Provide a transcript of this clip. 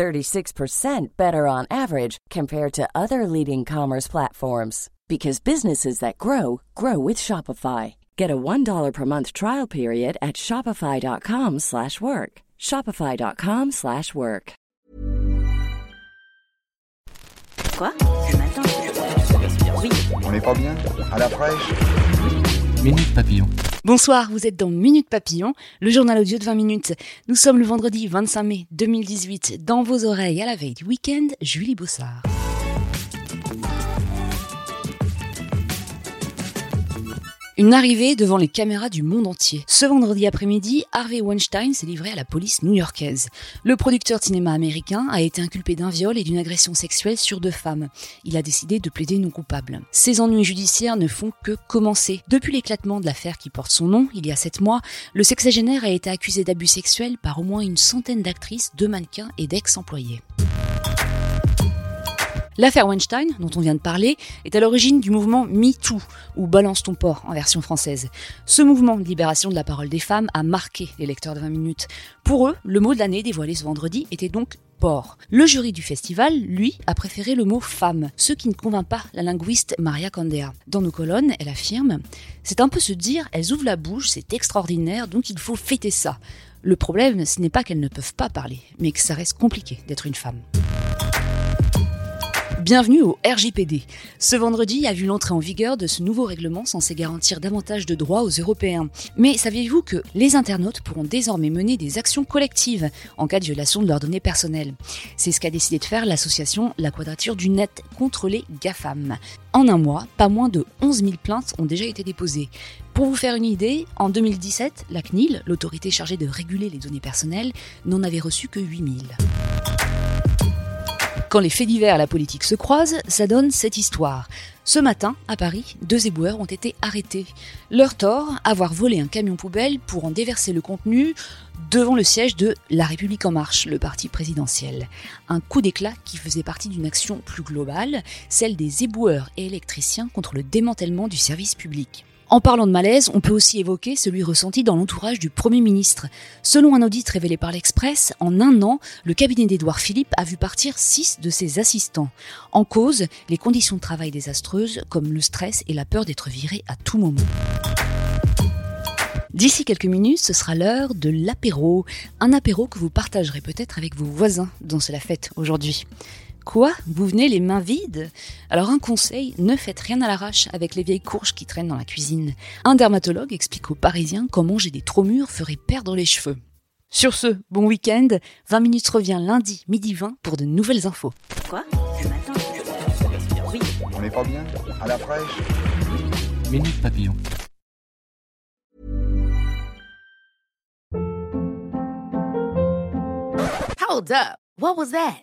36% better on average compared to other leading commerce platforms because businesses that grow grow with Shopify. Get a $1 per month trial period at shopify.com/work. shopify.com/work. Quoi Ce matin Oui. On n'est pas bien À la fraîche Minute Papillon. Bonsoir, vous êtes dans Minute Papillon, le journal audio de 20 minutes. Nous sommes le vendredi 25 mai 2018. Dans vos oreilles, à la veille du week-end, Julie Bossard. Une arrivée devant les caméras du monde entier. Ce vendredi après-midi, Harvey Weinstein s'est livré à la police new-yorkaise. Le producteur de cinéma américain a été inculpé d'un viol et d'une agression sexuelle sur deux femmes. Il a décidé de plaider non coupable. Ses ennuis judiciaires ne font que commencer. Depuis l'éclatement de l'affaire qui porte son nom, il y a sept mois, le sexagénaire a été accusé d'abus sexuels par au moins une centaine d'actrices, de mannequins et d'ex-employés. L'affaire Weinstein, dont on vient de parler, est à l'origine du mouvement MeToo, ou Balance ton port en version française. Ce mouvement de libération de la parole des femmes a marqué les lecteurs de 20 minutes. Pour eux, le mot de l'année dévoilé ce vendredi était donc port. Le jury du festival, lui, a préféré le mot femme, ce qui ne convainc pas la linguiste Maria Candea. Dans nos colonnes, elle affirme C'est un peu se dire, elles ouvrent la bouche, c'est extraordinaire, donc il faut fêter ça. Le problème, ce n'est pas qu'elles ne peuvent pas parler, mais que ça reste compliqué d'être une femme. Bienvenue au RGPD. Ce vendredi a vu l'entrée en vigueur de ce nouveau règlement censé garantir davantage de droits aux Européens. Mais saviez-vous que les internautes pourront désormais mener des actions collectives en cas de violation de leurs données personnelles? C'est ce qu'a décidé de faire l'association La Quadrature du Net contre les GAFAM. En un mois, pas moins de 11 000 plaintes ont déjà été déposées. Pour vous faire une idée, en 2017, la CNIL, l'autorité chargée de réguler les données personnelles, n'en avait reçu que 8 000. Quand les faits divers et la politique se croisent, ça donne cette histoire. Ce matin, à Paris, deux éboueurs ont été arrêtés. Leur tort, avoir volé un camion poubelle pour en déverser le contenu devant le siège de La République en marche, le parti présidentiel. Un coup d'éclat qui faisait partie d'une action plus globale, celle des éboueurs et électriciens contre le démantèlement du service public. En parlant de malaise, on peut aussi évoquer celui ressenti dans l'entourage du Premier ministre. Selon un audit révélé par l'Express, en un an, le cabinet d'Édouard Philippe a vu partir six de ses assistants. En cause, les conditions de travail désastreuses, comme le stress et la peur d'être viré à tout moment. D'ici quelques minutes, ce sera l'heure de l'apéro. Un apéro que vous partagerez peut-être avec vos voisins dont c'est la fête aujourd'hui. Quoi? Vous venez les mains vides? Alors un conseil, ne faites rien à l'arrache avec les vieilles courges qui traînent dans la cuisine. Un dermatologue explique aux Parisiens qu'en manger des trop mûrs ferait perdre les cheveux. Sur ce, bon week-end, 20 minutes revient lundi midi 20 pour de nouvelles infos. Quoi? Ce matin? Oui. On n'est pas bien? À la fraîche? Minute Papillon. Hold up. What was that?